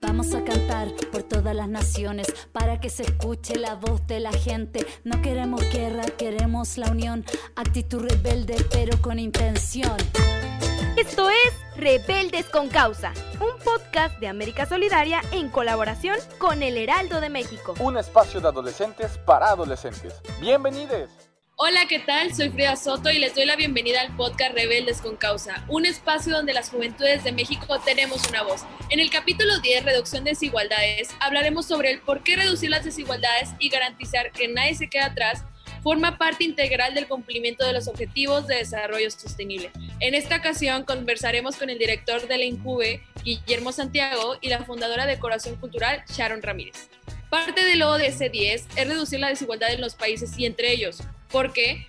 Vamos a cantar por todas las naciones para que se escuche la voz de la gente. No queremos guerra, queremos la unión. Actitud rebelde, pero con intención. Esto es Rebeldes con Causa, un podcast de América Solidaria en colaboración con El Heraldo de México. Un espacio de adolescentes para adolescentes. Bienvenidos. Hola, ¿qué tal? Soy Frida Soto y les doy la bienvenida al podcast Rebeldes con Causa, un espacio donde las juventudes de México tenemos una voz. En el capítulo 10, Reducción de Desigualdades, hablaremos sobre el por qué reducir las desigualdades y garantizar que nadie se quede atrás forma parte integral del cumplimiento de los Objetivos de Desarrollo Sostenible. En esta ocasión conversaremos con el director de la INCUBE, Guillermo Santiago, y la fundadora de Corazón Cultural, Sharon Ramírez. Parte del ODS 10 es reducir la desigualdad en los países y entre ellos, porque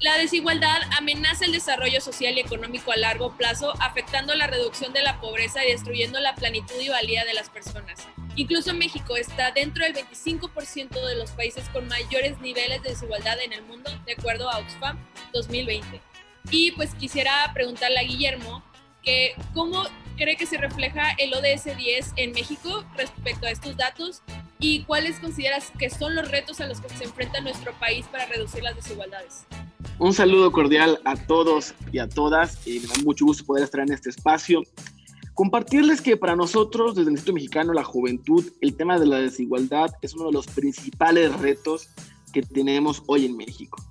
la desigualdad amenaza el desarrollo social y económico a largo plazo, afectando la reducción de la pobreza y destruyendo la plenitud y valía de las personas. Incluso México está dentro del 25% de los países con mayores niveles de desigualdad en el mundo, de acuerdo a Oxfam 2020. Y pues quisiera preguntarle a Guillermo que cómo cree que se refleja el ODS 10 en México respecto a estos datos y cuáles consideras que son los retos a los que se enfrenta nuestro país para reducir las desigualdades. Un saludo cordial a todos y a todas y me da mucho gusto poder estar en este espacio. Compartirles que para nosotros, desde el Instituto Mexicano la Juventud, el tema de la desigualdad es uno de los principales retos que tenemos hoy en México.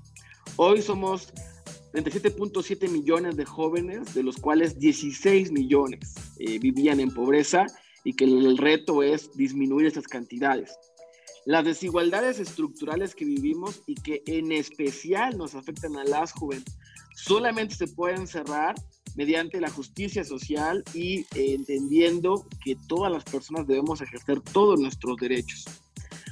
Hoy somos 37.7 millones de jóvenes, de los cuales 16 millones eh, vivían en pobreza y que el, reto es disminuir esas cantidades. Las desigualdades estructurales que vivimos y que en especial nos afectan a las jóvenes solamente se pueden cerrar mediante la justicia social y eh, entendiendo que todas las personas debemos ejercer todos nuestros derechos.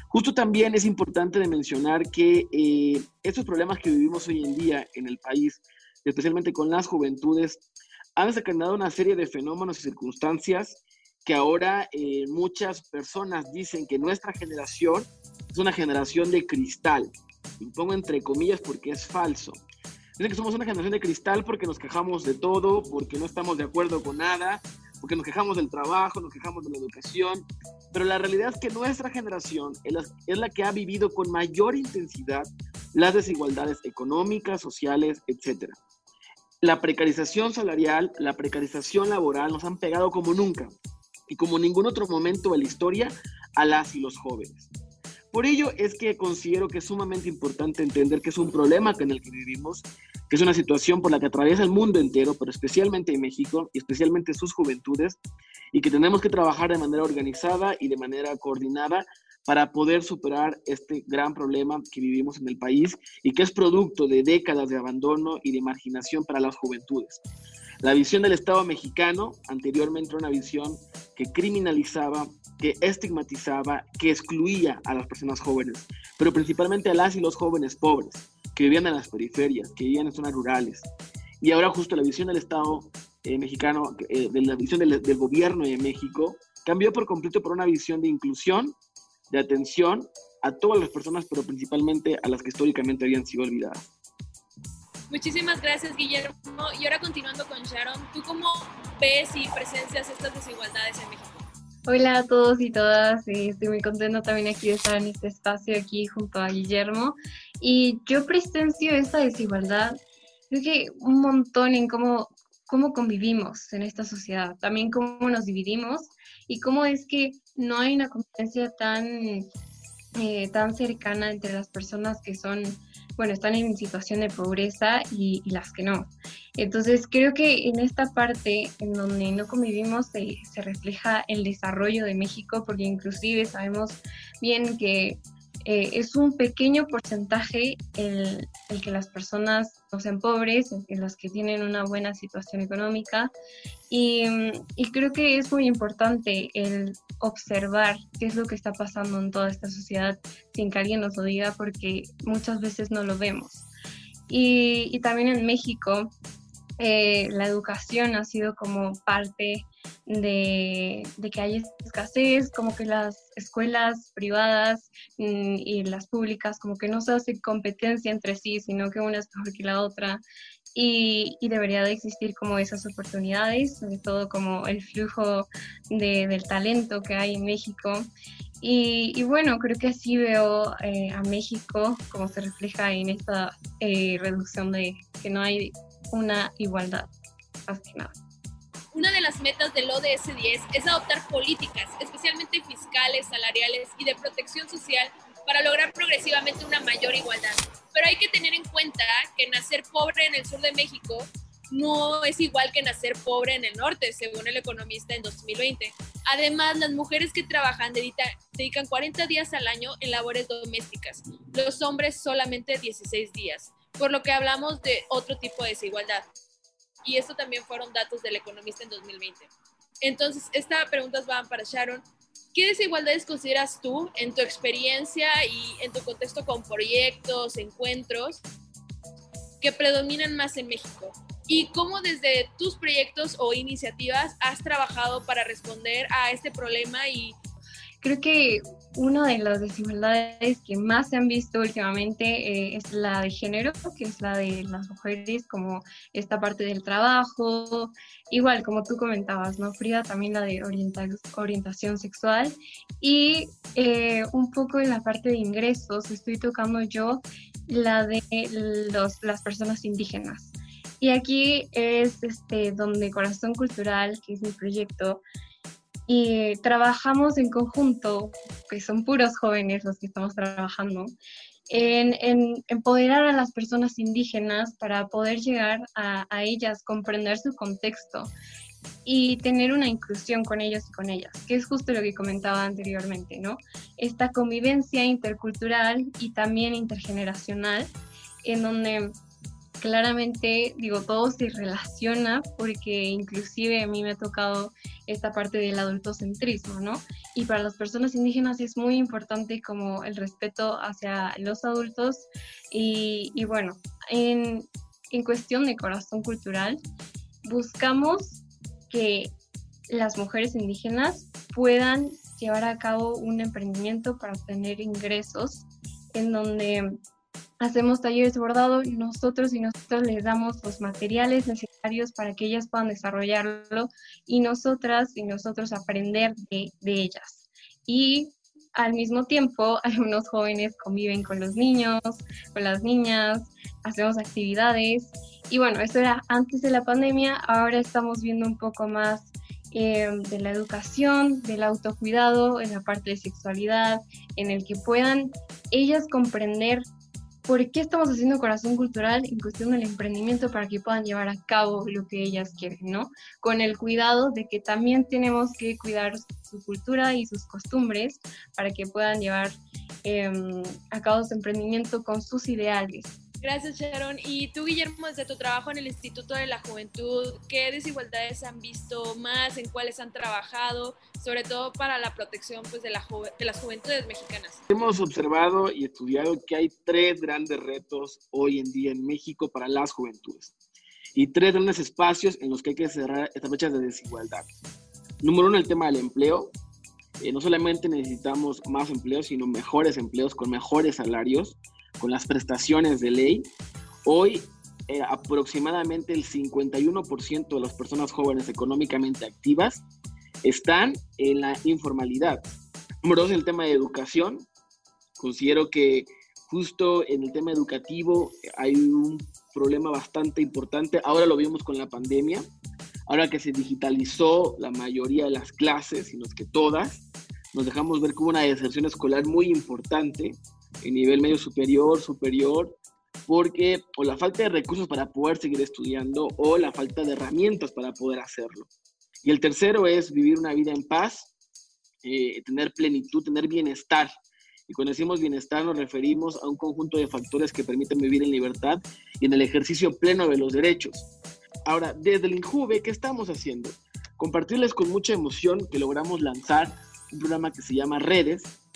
Justo también es importante de mencionar que eh, estos problemas que vivimos hoy en día en el país, especialmente con las juventudes, han desencadenado una serie de fenómenos y circunstancias que ahora eh, muchas personas dicen que nuestra generación es una generación de cristal. Y pongo entre comillas porque es falso. Dicen que somos una generación de cristal porque nos quejamos de todo, porque no estamos de acuerdo con nada, porque nos quejamos del trabajo, nos quejamos de la educación, pero la realidad es que nuestra generación es la, es la que ha vivido con mayor intensidad las desigualdades económicas, sociales, etc. La precarización salarial, la precarización laboral nos han pegado como nunca y como ningún otro momento de la historia a las y los jóvenes. Por ello es que considero que es sumamente importante entender que es un problema en el que vivimos, que es una situación por la que atraviesa el mundo entero, pero especialmente en México y especialmente sus juventudes, y que tenemos que trabajar de manera organizada y de manera coordinada para poder superar este gran problema que vivimos en el país y que es producto de décadas de abandono y de marginación para las juventudes. La visión del Estado mexicano anteriormente era una visión que criminalizaba, que estigmatizaba, que excluía a las personas jóvenes, pero principalmente a las y los jóvenes pobres, que vivían en las periferias, que vivían en zonas rurales. Y ahora justo la visión del Estado eh, mexicano, eh, de la visión del, del gobierno de México, cambió por completo por una visión de inclusión, de atención a todas las personas, pero principalmente a las que históricamente habían sido olvidadas. Muchísimas gracias, Guillermo. Y ahora continuando con Sharon, ¿tú cómo ves y presencias estas desigualdades en México? Hola a todos y todas, y estoy muy contenta también aquí de estar en este espacio aquí junto a Guillermo. Y yo presencio esta desigualdad, creo que un montón en cómo, cómo convivimos en esta sociedad, también cómo nos dividimos y cómo es que no hay una convivencia tan, eh, tan cercana entre las personas que son bueno, están en situación de pobreza y, y, las que no. Entonces, creo que en esta parte en donde no convivimos se refleja el desarrollo de México, porque inclusive sabemos bien que eh, es un pequeño porcentaje el, el, que las personas no sean en las que tienen una buena situación económica. Y, y, creo que es muy importante el observar qué es lo que está pasando en toda esta sociedad sin que alguien nos lo diga, porque muchas veces no lo vemos. Y, y también en México, eh, la educación ha sido como parte de, que hay escasez, como que las escuelas privadas mm, y las públicas como que no se hace competencia entre sí, sino que una es mejor que la otra. Y, debería de existir como esas oportunidades, sobre todo como el flujo del talento que hay en México. Y, bueno, creo que así veo eh, a México como se refleja en esta eh, reducción de que no hay una igualdad, más que nada. Una de las metas del ODS 10 es adoptar políticas, especialmente fiscales, salariales y de protección social, para lograr progresivamente una mayor igualdad. Pero hay que tener en cuenta que nacer pobre en el sur de México no es igual que nacer pobre en el norte, según el economista en 2020. Además, las mujeres que trabajan dedican 40 días al año en labores domésticas, los hombres solamente 16 días, por lo que hablamos de otro tipo de desigualdad y esto también fueron datos del economista en 2020. Entonces, estas preguntas van para Sharon. ¿Qué desigualdades consideras tú en tu experiencia y en tu contexto con proyectos, encuentros, que predominan más en México? ¿Y cómo desde tus proyectos o iniciativas has trabajado para responder a este problema y Creo que una de las desigualdades que más se han visto últimamente eh, es la de género, que es la de las mujeres, como esta parte del trabajo, igual como tú comentabas, ¿no, Frida? También la de orientación sexual y eh, un poco en la parte de ingresos, estoy tocando yo la de los, las personas indígenas. Y aquí es este, donde Corazón Cultural, que es mi proyecto, y trabajamos en conjunto, que son puros jóvenes los que estamos trabajando, en, empoderar a las personas indígenas para poder llegar a, a, ellas, comprender su contexto y tener una inclusión con ellos y con ellas, que es justo lo que comentaba anteriormente, ¿no? Esta convivencia intercultural y también intergeneracional, en donde claramente, digo, todo se relaciona porque inclusive a mí me ha tocado esta parte del adultocentrismo, ¿no? Y para las personas indígenas es muy importante como el respeto hacia los adultos y, y bueno, en, en cuestión de corazón cultural, buscamos que las mujeres indígenas puedan llevar a cabo un emprendimiento para obtener ingresos en donde hacemos talleres de bordado y nosotros y nosotros les damos los materiales necesarios para que ellas puedan desarrollarlo y nosotras y nosotros aprender de, de ellas. Y al mismo tiempo, algunos jóvenes conviven con los niños, con las niñas, hacemos actividades. Y bueno, eso era antes de la pandemia, ahora estamos viendo un poco más eh, de la educación, del autocuidado, en la parte de sexualidad, en el que puedan ellas comprender por qué estamos haciendo corazón cultural en cuestión del emprendimiento para que puedan llevar a cabo lo que ellas quieren, ¿no? Con el cuidado de que también tenemos que cuidar su cultura y sus costumbres para que puedan llevar em, a cabo su emprendimiento con sus ideales. Gracias, Sharon. Y tú, Guillermo, desde tu trabajo en el Instituto de la Juventud, ¿qué desigualdades han visto más? ¿En cuáles han trabajado? Sobre todo para la protección pues, de, la de las juventudes mexicanas. Hemos observado y estudiado que hay tres grandes retos hoy en día en México para las juventudes. Y tres grandes espacios en los que hay que cerrar estas fechas de desigualdad. Número uno, el tema del empleo. Eh, no solamente necesitamos más empleos, sino mejores empleos con mejores salarios con las prestaciones de ley, hoy eh, aproximadamente el 51% de las personas jóvenes económicamente activas están en la informalidad. Número dos, el tema de educación, considero que justo en el tema educativo hay un problema bastante importante. Ahora lo vimos con la pandemia, ahora que se digitalizó la mayoría de las clases, sino que todas, nos dejamos ver como una deserción escolar muy importante en nivel medio superior, superior, porque o la falta de recursos para poder seguir estudiando o la falta de herramientas para poder hacerlo. Y el tercero es vivir una vida en paz, eh, tener plenitud, tener bienestar Y cuando decimos bienestar nos referimos a un conjunto de factores que permiten vivir en libertad y en el ejercicio pleno de los derechos. Ahora, desde el INJUVE, ¿qué estamos haciendo? Compartirles con mucha emoción que logramos lanzar un programa que se llama Redes, es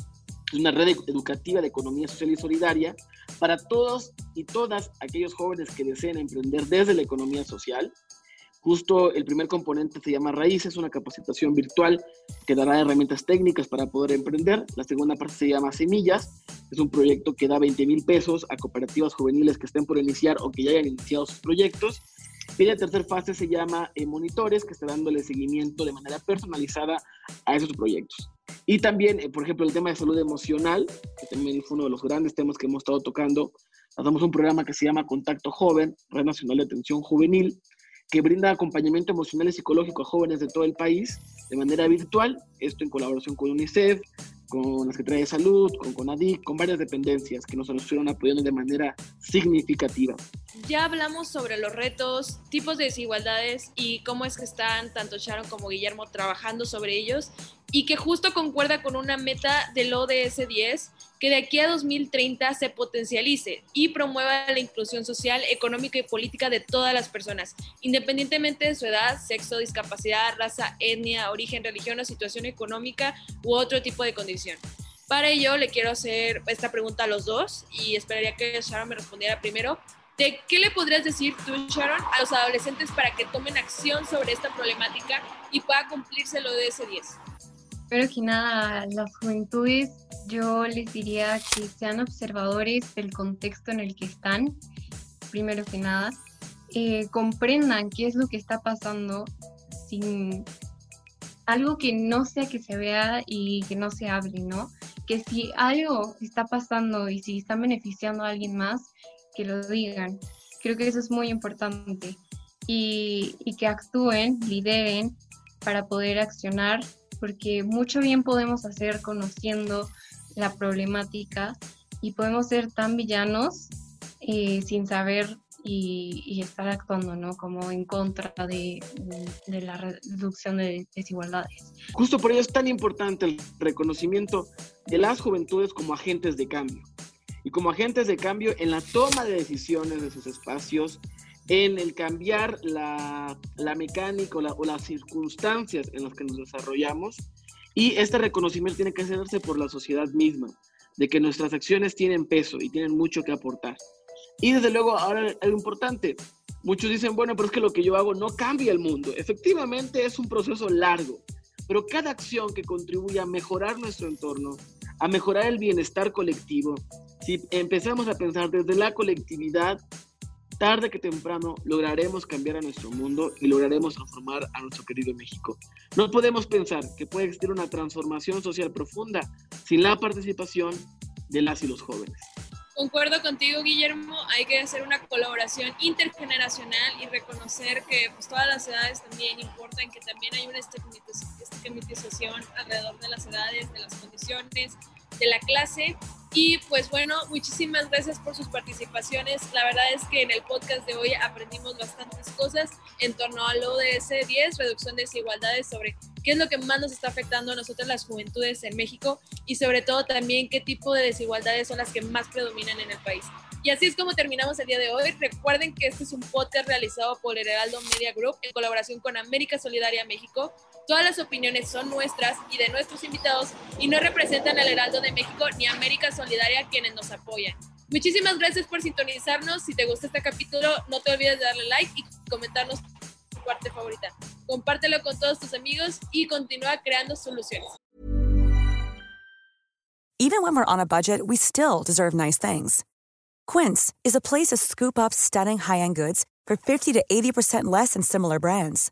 una red educativa de economía social y solidaria para todos y todas aquellos jóvenes que deseen emprender desde la economía social. Justo el primer componente se llama Raíces, una capacitación virtual que dará herramientas técnicas para poder emprender. La segunda parte se llama Semillas, es un proyecto que da 20 mil pesos a cooperativas juveniles que estén por iniciar o que ya hayan iniciado sus proyectos. Y la tercera fase se llama eh, Monitores, que está dándole seguimiento de manera personalizada a esos proyectos. Y también, eh, por ejemplo, el tema de salud emocional, que también fue uno de los grandes temas que hemos estado tocando. Hacemos un programa que se llama Contacto Joven, Red Nacional de Atención Juvenil, que brinda acompañamiento emocional y psicológico a jóvenes de todo el país de manera virtual, esto en colaboración con UNICEF, con la Secretaría de Salud, con CONADIC, con varias dependencias que nos estuvieron apoyando de manera significativa. Ya hablamos sobre los retos, tipos de desigualdades y cómo es que están tanto Sharon como Guillermo trabajando sobre ellos y que justo concuerda con una meta del ODS 10 que de aquí a 2030 se potencialice y promueva la inclusión social, económica y política de todas las personas, independientemente de su edad, sexo, discapacidad, raza, etnia, origen, religión o situación económica u otro tipo de condición. Para ello le quiero hacer esta pregunta a los dos y esperaría que Sharon me respondiera primero. ¿De qué le podrías decir tú, Sharon, a los adolescentes para que tomen acción sobre esta problemática y pueda cumplirse lo de ese 10? Pero que nada, las juventudes yo les diría que sean observadores del contexto en el que están, primero que nada, eh, comprendan qué es lo que está pasando sin algo que no sea que se vea y que no se hable, ¿no? Que si algo está pasando y si están beneficiando a alguien más, que lo digan. Creo que eso es muy importante. Y que actúen, lideren para poder accionar porque mucho bien podemos hacer conociendo la problemática y podemos ser tan villanos eh, sin saber y, estar actuando, ¿no? Como en contra de, de, la reducción de desigualdades. Justo por ello es tan importante el reconocimiento de las juventudes como agentes de cambio y como agentes de cambio en la toma de decisiones de sus espacios, en el cambiar la, la mecánica o, las circunstancias en las que nos desarrollamos. Y este reconocimiento tiene que hacerse por la sociedad misma, de que nuestras acciones tienen peso y tienen mucho que aportar. Y desde luego, ahora algo importante, muchos dicen, bueno, pero es que lo que yo hago no cambia el mundo. Efectivamente es un proceso largo, pero cada acción que contribuya a mejorar nuestro entorno, a mejorar el bienestar colectivo, si empezamos a pensar desde la colectividad, tarde que temprano lograremos cambiar a nuestro mundo y lograremos transformar a nuestro querido México. No podemos pensar que puede existir una transformación social profunda sin la participación de las y los jóvenes. Concuerdo contigo, Guillermo. Hay que hacer una colaboración intergeneracional y reconocer que pues, todas las edades también importan, que también hay una estigmatización alrededor de las edades, de las condiciones, de la clase y pues bueno, muchísimas gracias por sus participaciones. La verdad es que en el podcast de hoy aprendimos bastantes cosas en torno al ODS 10, reducción de desigualdades sobre qué es lo que más nos está afectando a nosotros las juventudes en México y sobre todo también qué tipo de desigualdades son las que más predominan en el país. Y así es como terminamos el día de hoy. Recuerden que este es un podcast realizado por Heraldo Media Group en colaboración con América Solidaria México. Todas las opiniones son nuestras y de nuestros invitados y no representan al Heraldo de México ni América Solidaria quienes nos apoyan. Muchísimas gracias por sintonizarnos. Si te gusta este capítulo, no te olvides de darle like y comentarnos tu parte favorita. Compártelo con todos tus amigos y continúa creando soluciones. Even when we're on a budget, we still deserve nice things. Quince is a place to scoop up stunning high-end goods for 50 to 80% less than similar brands.